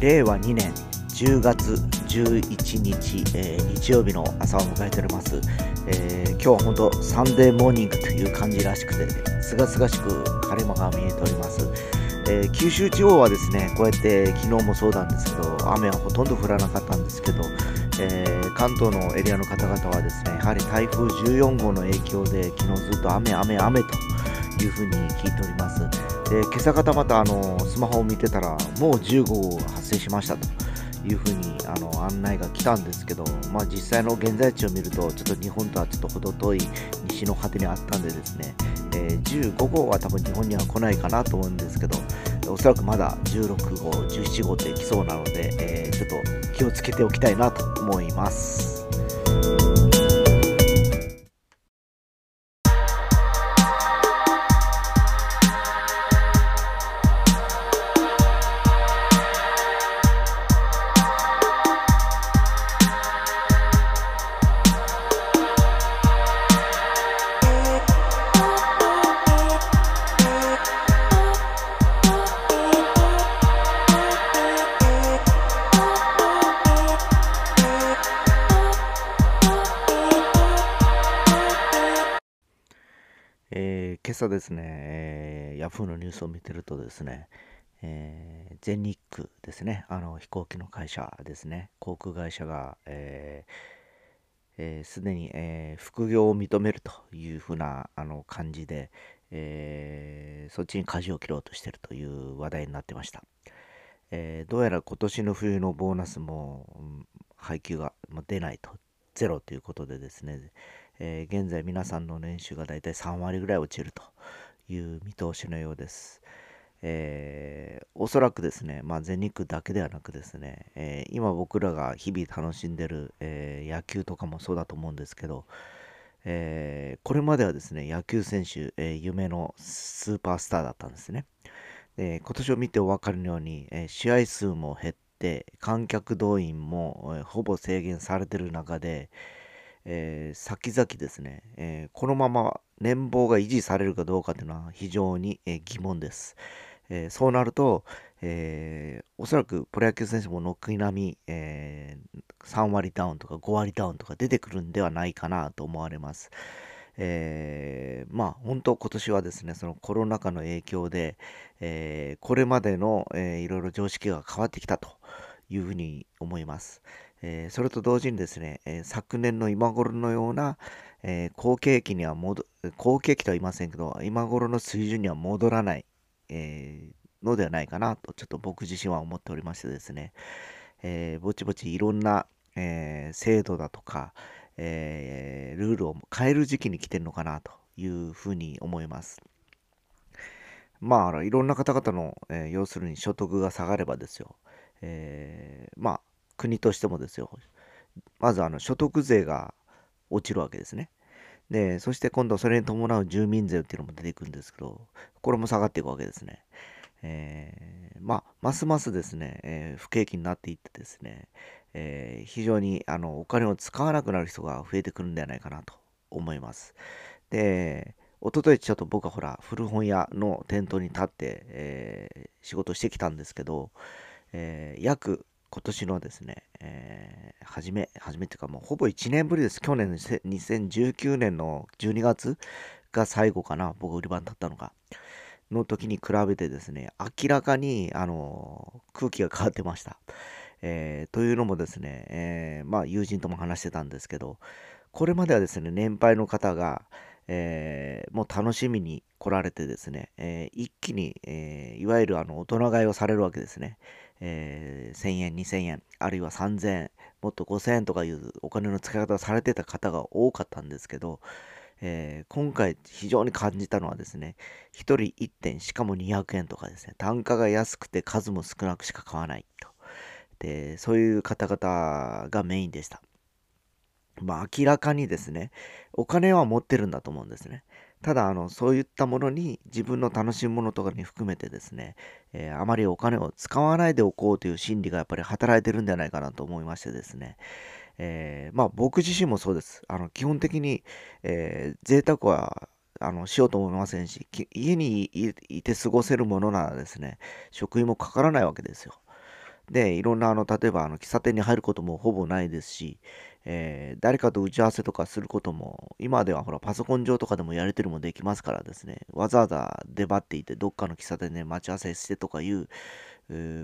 令和2年10月11日、えー、日曜日の朝を迎えております、えー、今日は本当サンデーモーニングという感じらしくてすがすがしく晴れ間が見えております、えー、九州地方はですねこうやって昨日もそうなんですけど雨はほとんど降らなかったんですけど、え関東のエリアの方々はですねやはり台風14号の影響で昨日ずっと雨雨雨というふうに聞いております。で今朝方またあのスマホを見てたらもう15号発生しましたというふうにあの案内が来たんですけど、まあ、実際の現在地を見るとちょっと日本とはちょっと程遠い西の果てにあったんでですね、えー、15号は多分日本には来ないかなと思うんですけどおそらくまだ16号17号って来そうなので、えー、ちょっと気をつけておきたいなと思います。ですね、えー、ヤフーのニュースを見てるとですね、えー、全日空ですね、あの飛行機の会社ですね、航空会社が、えす、えー、で、に、え副業を認めるというふうなあの感じで、えそっちに舵を切ろうとしてるという話題になってました。えどうやら今年の冬のボーナスも、うん、配給が出ないと、ゼロということでですね、えー、現在皆さんの年収がだいたい3割ぐらい落ちるという見通しのようです。えー、おそらくですね、まあ、全日空だけではなくですね、えー、今僕らが日々楽しんでる、えー、野球とかもそうだと思うんですけど、えこれまではですね、野球選手、え夢のスーパースターだったんですね。で今年を見てお分かりのように、え試合数も減って、観客動員も、えほぼ制限されてる中で、えー、先々ですね、えー、このまま年俸が維持されるかどうかというのは非常に、えー、疑問です。えそうなると、えおそらくプロ野球選手も軒並み、え3割ダウンとか5割ダウンとか出てくるんではないかなと思われます。えー、まあ本当今年はですねそのコロナ禍の影響で、えー、これまでの、えー、いろいろ常識が変わってきたというふうに思います。えー、それと同時にですね、えー、昨年の今頃のような、えー、好景気には戻、好景気とは言いませんけど、今頃の水準には戻らない、えのではないかなと、ちょっと僕自身は思っておりましてですね、えぼちぼちいろんな、え制度だとか、えルールを変える時期に来てるのかなというふうに思います。まあ、いろんな方々の、え要するに所得が下がればですよ、えまあ、国としてもですよ、まずあの所得税が落ちるわけですね。で、そして今度それに伴う住民税っていうのも出てくるんですけど、これも下がっていくわけですね。えー、まあ、ますますですね、えー、不景気になっていってですね、えー、非常にあのお金を使わなくなる人が増えてくるんではないかなと思います。で、おとといちょっと僕はほら、古本屋の店頭に立って、え仕事してきたんですけど、え約今年のですね、えー、初め、初めっていうかもうほぼ1年ぶりです。去年の2019年の12月が最後かな、僕売り場に立ったのが。の時に比べてですね、明らかに、あの空気が変わってました。えー、というのもですね、えー、まあ友人とも話してたんですけど、これまではですね、年配の方が、えー、もう楽しみに来られてですね、え一気に、えいわゆるあの大人買いをされるわけですね。えー、1000円、2000円、あるいは3000円、もっと5000円とかいうお金の使い方をされてた方が多かったんですけど、えー、今回非常に感じたのはですね、1人1点、しかも200円とかですね、単価が安くて数も少なくしか買わないと。で、そういう方々がメインでした。まあ明らかにですね、お金は持ってるんだと思うんですね。ただあのそういったものに自分の楽しむものとかに含めてですね、えー、あまりお金を使わないでおこうという心理がやっぱり働いてるんじゃないかなと思いましてですね、えー、まあ僕自身もそうです。あの基本的に、えー、贅沢はあのしようと思いませんし、家にいて過ごせるものならですね、食費もかからないわけですよ。で、いろんなあの、例えばあの喫茶店に入ることもほぼないですし、えー、誰かと打ち合わせとかすることも、今ではほらパソコン上とかでもやり取りもできますからですね、わざわざ出張っていて、どっかの喫茶店で待ち合わせしてとかいう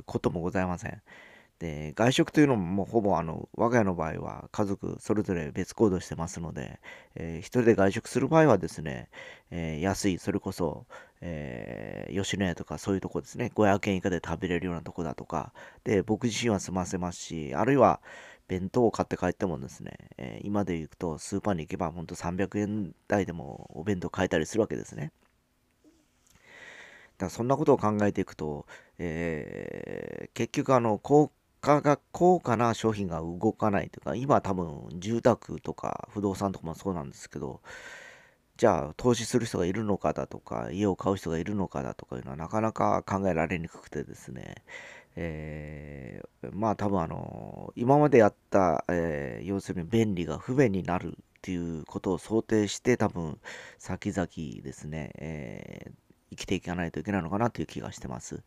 こともございません。で、外食というのももうほぼあの、我が家の場合は家族それぞれ別行動してますので、えー、一人で外食する場合はですね、えー、安い、それこそ、えー、吉野家とかそういうとこですね、500円以下で食べれるようなとこだとか、で、僕自身は済ませますし、あるいは、弁当を買って帰ってもですね、えー、今で行くとスーパーに行けば本当300円台でもお弁当買えたりするわけですね。だそんなことを考えていくと、えー、結局あの高価が高価な商品が動かないというか今多分住宅とか不動産とかもそうなんですけどじゃあ投資する人がいるのかだとか家を買う人がいるのかだとかいうのはなかなか考えられにくくてですね、えー、まあ多分あの今までやった、えー、要するに便利が不便になるっていうことを想定して多分先々ですね、えー、生きていかないといけないのかなという気がしてます。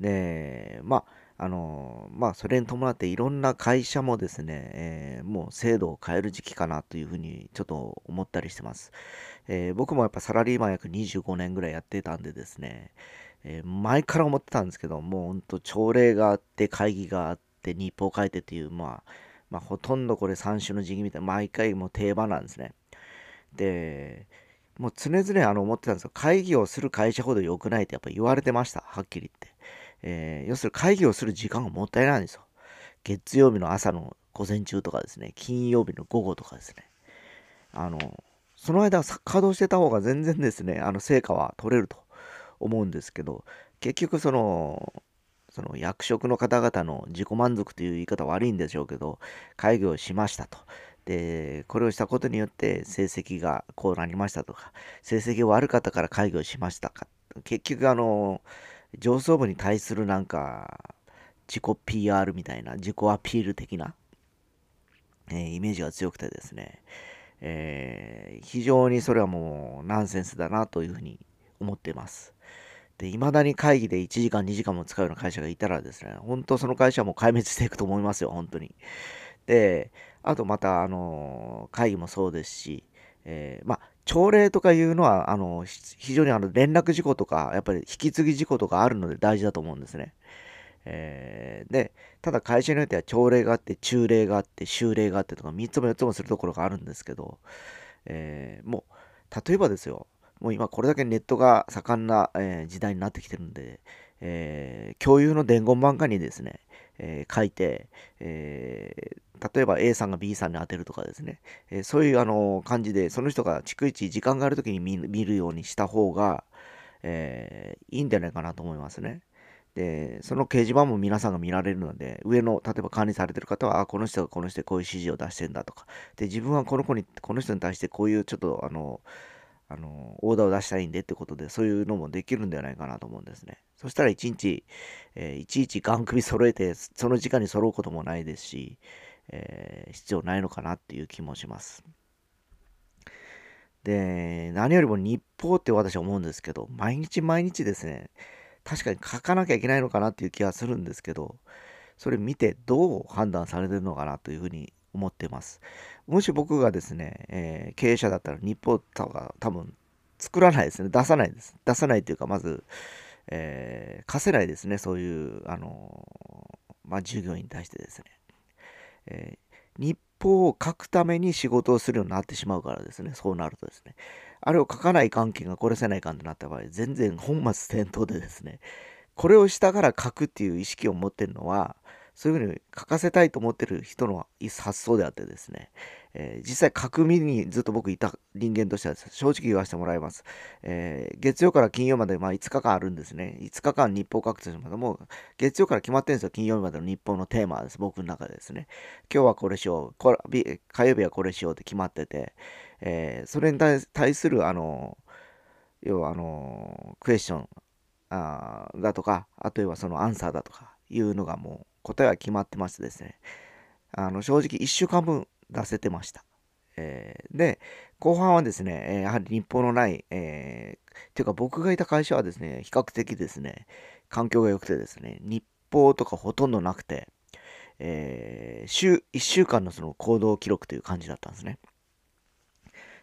で、まあ、あの、まあ、それに伴っていろんな会社もですね、えー、もう制度を変える時期かなというふうにちょっと思ったりしてます。えー、僕もやっぱサラリーマン約25年ぐらいやってたんでですね、えー、前から思ってたんですけど、もう本当朝礼があって、会議があって、日報を書いてっていう、まあ、まあ、ほとんどこれ3種の時期みたいな、毎回もう定番なんですね。で、もう常々あの思ってたんですよ。会議をする会社ほど良くないってやっぱ言われてました。はっきり言って。えー、要するに会議をする時間がもったいないんですよ。月曜日の朝の午前中とかですね、金曜日の午後とかですね。あの、その間稼働してた方が全然ですね、あの成果は取れると思うんですけど、結局その、その役職の方々の自己満足という言い方悪いんでしょうけど、会議をしましたと。で、これをしたことによって成績がこうなりましたとか、成績が悪かったから会議をしましたか。結局あの、上層部に対するなんか、自己 PR みたいな、自己アピール的な、えー、イメージが強くてですね、えー、非常にそれはもうナンセンスだなというふうに思っています。で、未だに会議で1時間2時間も使うような会社がいたらですね、本当その会社はもう壊滅していくと思いますよ、本当に。で、あとまた、あの、会議もそうですし、えー、まあ、朝礼とかいうのは、あの、非常にあの連絡事項とか、やっぱり引き継ぎ事項とかあるので大事だと思うんですね。えー、で、ただ会社によっては朝礼があって、中礼があって、修礼があってとか、3つも4つもするところがあるんですけど、えー、もう、例えばですよ、もう今これだけネットが盛んな、えー、時代になってきてるんで、えー、共有の伝言板下にですね、えー、書いて、え例えば A さんが B さんに当てるとかですね、えそういうあの感じで、その人が逐一時間がある時に見るようにした方が、えいいんじゃないかなと思いますね。で、その掲示板も皆さんが見られるので、上の、例えば管理されてる方は、あ、この人がこの人でこういう指示を出してんだとか、で、自分はこの子に、この人に対してこういうちょっと、あの、あの、オーダーを出したいんでってことで、そういうのもできるんではないかなと思うんですね。そしたら一日、えー、いちいちガン首揃えて、その時間に揃うこともないですし、えー、必要ないのかなっていう気もします。で、何よりも日報って私は思うんですけど、毎日毎日ですね、確かに書かなきゃいけないのかなっていう気がするんですけど、それ見てどう判断されてるのかなというふうに思ってます。もし僕がですね、えー、経営者だったら日報とか多分作らないですね。出さないです。出さないというか、まず、えー、課せないですね。そういう、あのー、まあ、従業員に対してですね。え、日報を書くために仕事をするようになってしまうからですね。そうなるとですね。あれを書かない関係が殺せないかんとなった場合、全然本末転倒でですね、これをしたから書くっていう意識を持ってるのは、そういうふうに書かせたいと思ってる人の発想であってですね、えー、実際書く身にずっと僕いた人間としては正直言わせてもらいます。えー、月曜から金曜までまあ5日間あるんですね。5日間日報書くとしますもう月曜から決まってるんですよ。金曜日までの日報のテーマです。僕の中でですね。今日はこれしよう。これ火曜日はこれしようって決まってて、えー、それに対するあの、要はあの、クエスチョンあだとか、あとはそのアンサーだとかいうのがもう答えは決まってましてですね、あの正直1週間分出せてました。えー、で、後半はですね、やはり日報のない、えー、ていうか僕がいた会社はですね、比較的ですね、環境が良くてですね、日報とかほとんどなくて、えー、週、1週間のその行動記録という感じだったんですね。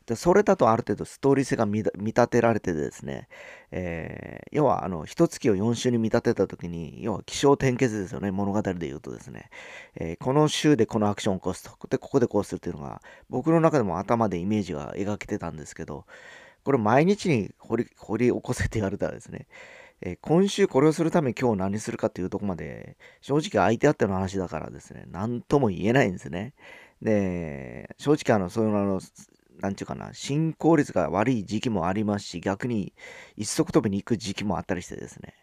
でそれだとある程度ストーリー性が見立てられてですね、えー、要はあの一月を4週に見立てた時に要は起承転結ですよね。物語で言うとですね、えー、この週でこのアクションを起こすと。でここでこうするっていうのが僕の中でも頭でイメージが描けてたんですけどこれ毎日に掘り掘り起こせって言われたらですね。え今週これをするために今日何するかっていうとこまで正直相手あっての話だからですね。何とも言えないんですね。で正直あのそういうのなんていうかな、進行率が悪い時期もありますし、逆に一足飛びに行く時期もあったりしてですね、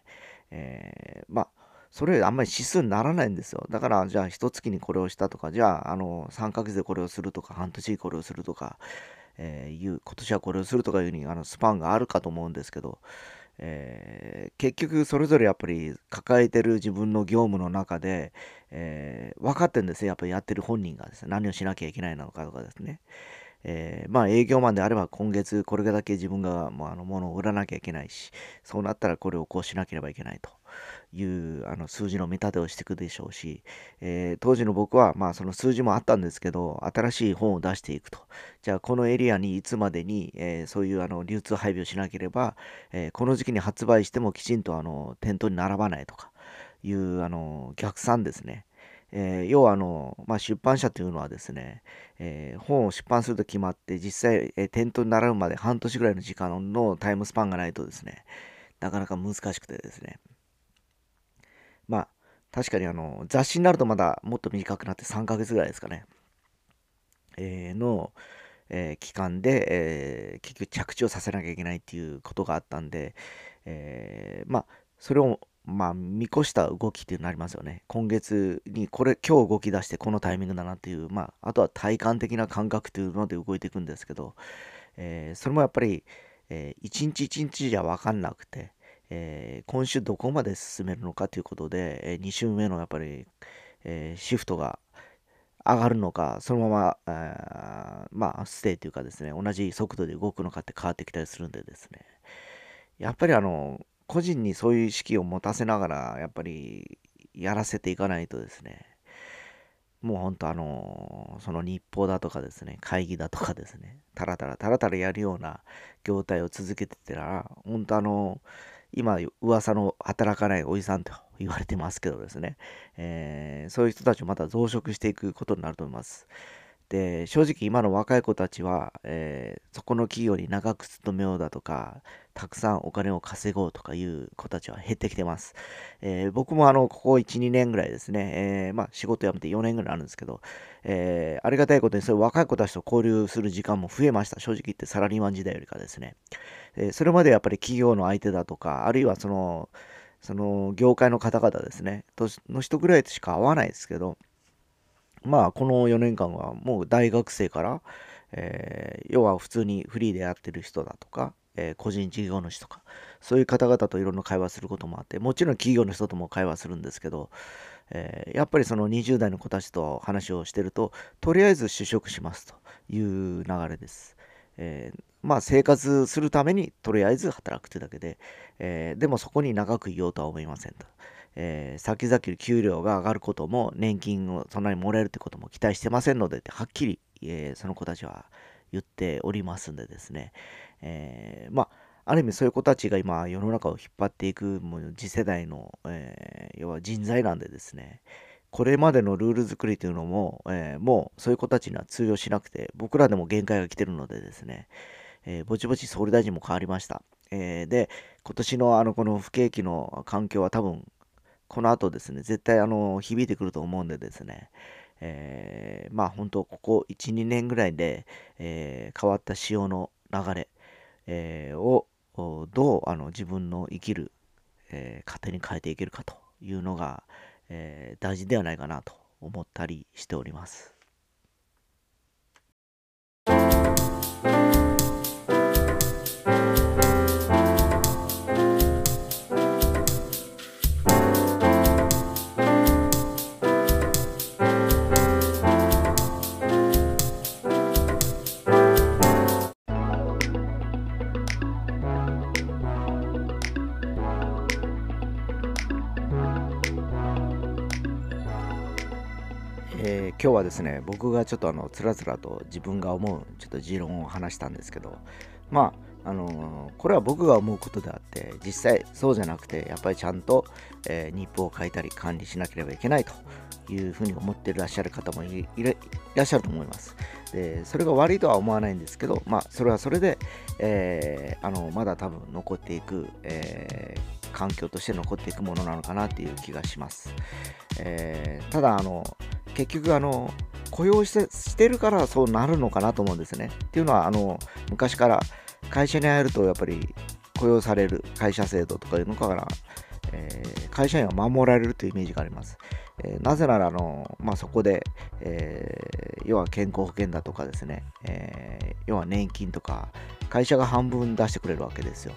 えー、まあ、それあんまり指数にならないんですよ。だから、じゃあ、一月にこれをしたとか、じゃあ、あの、3ヶ月でこれをするとか、半年これをするとか、えー、いう、今年はこれをするとかいうふうに、あの、スパンがあるかと思うんですけど、えー、結局それぞれやっぱり抱えてる自分の業務の中で、えー、分かってるんですよ。やっぱりやってる本人がですね。何をしなきゃいけないのかとかですね、えー、まあ営業マンであれば今月これだけ自分がもうあの物を売らなきゃいけないし、そうなったらこれをこうしなければいけないというあの数字の見立てをしていくでしょうし、えー、当時の僕はまあその数字もあったんですけど、新しい本を出していくと。じゃあこのエリアにいつまでに、えー、そういうあの流通配備をしなければ、えこの時期に発売してもきちんとあの店頭に並ばないとかいうあの逆算ですね。えー、要はあの、まあ、出版社というのはですね、えー、本を出版すると決まって実際、えー、店頭に並ぶまで半年ぐらいの時間のタイムスパンがないとですねなかなか難しくてですね。まあ確かにあの雑誌になるとまだもっと短くなって3ヶ月ぐらいですかね、えー、の、えー、期間で、えー、結局着地をさせなきゃいけないっていうことがあったんで、えまあそれをまあ、見越した動きっていうのありますよね。今月にこれ、今日動き出してこのタイミングだなっていう、まあ、あとは体感的な感覚というので動いていくんですけど、えー、それもやっぱり、えー、一日一日じゃ分かんなくて、えー、今週どこまで進めるのかということで、えー、2週目のやっぱり、えー、シフトが上がるのか、そのまま、あまあ、ステイというかですね、同じ速度で動くのかって変わってきたりするんでですね、やっぱりあの、個人にそういう意識を持たせながら、やっぱりやらせていかないとですね、もうほんとあの、その日報だとかですね、会議だとかですね、たらたらたらたらやるような業態を続けてたら、本当あの、今噂の働かないおじさんと言われてますけどですね、えー、そういう人たちをまた増殖していくことになると思います。で正直今の若い子たちは、えー、そこの企業に長く勤めようだとかたくさんお金を稼ごうとかいう子たちは減ってきてます、えー、僕もあのここ12年ぐらいですね、えー、まあ、仕事辞めて4年ぐらいあるんですけど、えありがたいことにそういう若い子たちと交流する時間も増えました。正直言ってサラリーマン時代よりかですね、えそれまでやっぱり企業の相手だとかあるいはそのその業界の方々ですねの人ぐらいしか会わないですけどまあこの4年間はもう大学生から、えー、要は普通にフリーでやってる人だとか、えー、個人事業主とかそういう方々といろんな会話することもあってもちろん企業の人とも会話するんですけど、えー、やっぱりその20代の子たちと話をしてるととりあえず就職しますという流れです。え、まあ生活するためにとりあえず働くというだけで、え、でもそこに長くいようとは思いませんと。えー、先々給料が上がることも年金をそんなにもらえるってことも期待してませんのでってはっきり、えー、その子たちは言っておりますんでですね、えー、まあある意味そういう子たちが今世の中を引っ張っていくもう次世代の、え要は人材なんでですね。これまでのルール作りというのも、えもうそういう子たちには通用しなくて僕らでも限界が来てるのでですね、えぼちぼち総理大臣も変わりました。えで今年のあのこの不景気の環境は多分この後ですね、絶対あの響いてくると思うんでですね、えー、まあ本当、ここ1、2年ぐらいで、えー、変わった潮の流れ、えー、をどうあの自分の生きる、えー、糧に変えていけるかというのが、え、大事ではないかなと思ったりしております。はですね僕がちょっとあのつらつらと自分が思うちょっと持論を話したんですけどまああのこれは僕が思うことであって実際そうじゃなくてやっぱりちゃんと、えー、日報を書いたり管理しなければいけないというふうに思ってらっしゃる方もいらっしゃると思います。でそれが悪いとは思わないんですけどまあそれはそれで、えー、あのまだ多分残っていく、え、環境として残っていくものなのかなっていう気がします、え、ただあの結局あの雇用してるからそうなるのかなと思うんですね。っていうのはあの昔から会社に入るとやっぱり雇用される会社制度とかいうのから、えー、会社員は守られるというイメージがあります。えー、なぜならあの、まあ、そこで、えー、要は健康保険だとかですね、え要は年金とか会社が半分出してくれるわけですよ。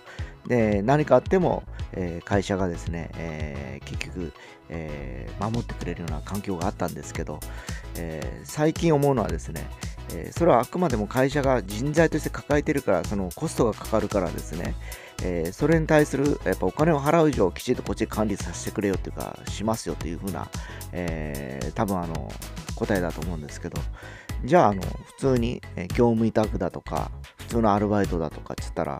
で何かあっても、えー、会社がですね、えー、結局、えー、守ってくれるような環境があったんですけど、え最近思うのはですね、えそれはあくまでも会社が人材として抱えてるからそのコストがかかるからですね、えそれに対するやっぱお金を払う以上きちんとこっちで管理させてくれよっていうかしますよというふうな、え多分あの答えだと思うんですけどじゃああの普通に業務委託だとか普通のアルバイトだとかって言ったら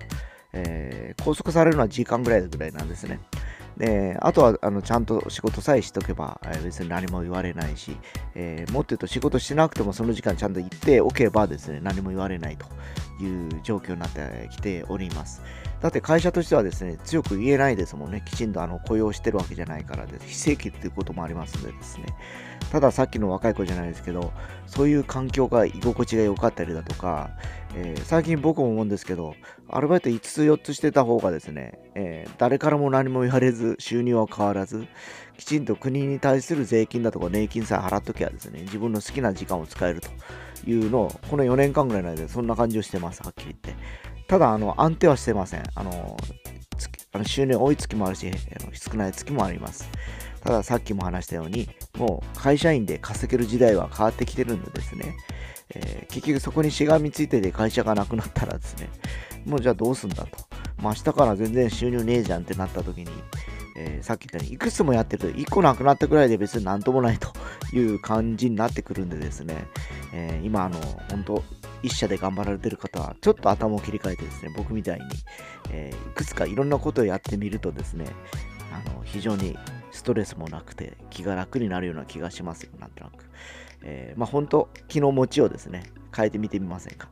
えー、拘束されるのは時間ぐらいぐらいなんですね。であとはあのちゃんと仕事さえしとけば、えー、別に何も言われないし、えー、もっと言うと仕事してなくてもその時間ちゃんと行っておけばですね何も言われないという状況になってきております。だって会社としてはですね強く言えないですもんね。きちんとあの雇用してるわけじゃないからです。非正規っていうこともありますのでですね。たださっきの若い子じゃないですけどそういう環境が居心地が良かったりだとか、えー、最近僕も思うんですけどアルバイト5つ4つしてた方がですね、えー、誰からも何も言われず収入は変わらずきちんと国に対する税金だとか年金さえ払っときゃですね自分の好きな時間を使えるというのをこの4年間ぐらいの間でそんな感じをしてます。はっきり言って。ただあの安定はしてません。あのあの収入多い月もあるし少ない月もあります。たださっきも話したように、もう会社員で稼げる時代は変わってきてるんでですね、えー、結局そこにしがみついてて会社がなくなったらですね、もうじゃあどうすんだと。まあ、明日から全然収入ねえじゃんってなった時に、えー、さっき言ったようにいくつもやってると1個なくなったくらいで別になんともないという感じになってくるんでですね、えー、今あの本当一社で頑張られてる方はちょっと頭を切り替えてですね僕みたいに、えー、いくつかいろんなことをやってみるとですねあの非常にストレスもなくて気が楽になるような気がしますよ、なんとなく。えー、まあ本当、気の持ちをですね、変えてみてみませんか？